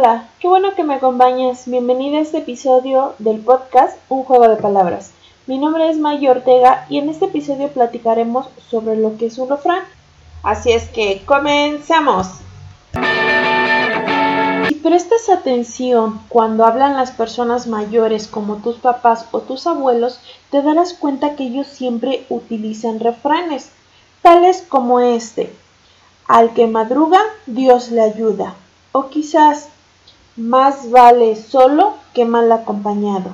Hola, qué bueno que me acompañas. Bienvenida a este episodio del podcast Un juego de palabras. Mi nombre es Maya Ortega y en este episodio platicaremos sobre lo que es un refrán. Así es que comenzamos. Si prestas atención cuando hablan las personas mayores como tus papás o tus abuelos, te darás cuenta que ellos siempre utilizan refranes, tales como este. Al que madruga, Dios le ayuda. O quizás, más vale solo que mal acompañado.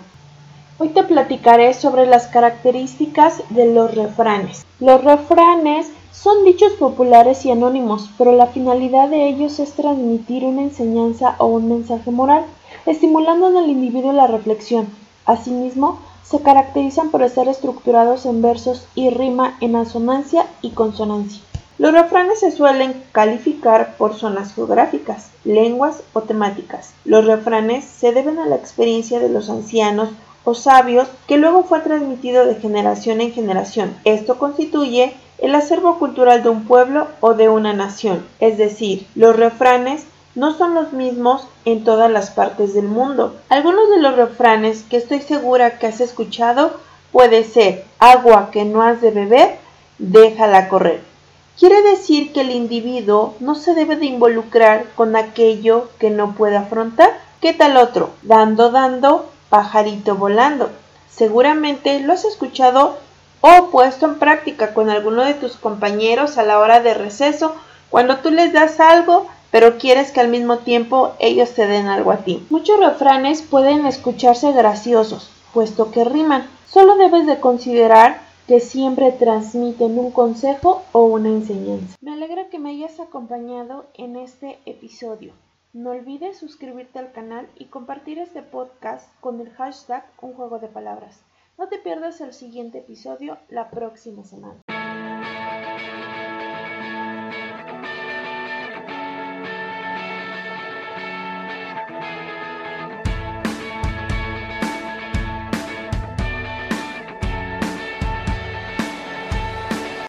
Hoy te platicaré sobre las características de los refranes. Los refranes son dichos populares y anónimos, pero la finalidad de ellos es transmitir una enseñanza o un mensaje moral, estimulando en el individuo la reflexión. Asimismo, se caracterizan por estar estructurados en versos y rima en asonancia y consonancia. Los refranes se suelen calificar por zonas geográficas, lenguas o temáticas. Los refranes se deben a la experiencia de los ancianos o sabios que luego fue transmitido de generación en generación. Esto constituye el acervo cultural de un pueblo o de una nación. Es decir, los refranes no son los mismos en todas las partes del mundo. Algunos de los refranes que estoy segura que has escuchado puede ser agua que no has de beber, déjala correr. Quiere decir que el individuo no se debe de involucrar con aquello que no puede afrontar. ¿Qué tal otro? Dando, dando, pajarito volando. Seguramente lo has escuchado o puesto en práctica con alguno de tus compañeros a la hora de receso, cuando tú les das algo, pero quieres que al mismo tiempo ellos te den algo a ti. Muchos refranes pueden escucharse graciosos, puesto que riman. Solo debes de considerar que siempre transmiten un consejo o una enseñanza. Me alegra que me hayas acompañado en este episodio. No olvides suscribirte al canal y compartir este podcast con el hashtag Un Juego de Palabras. No te pierdas el siguiente episodio la próxima semana.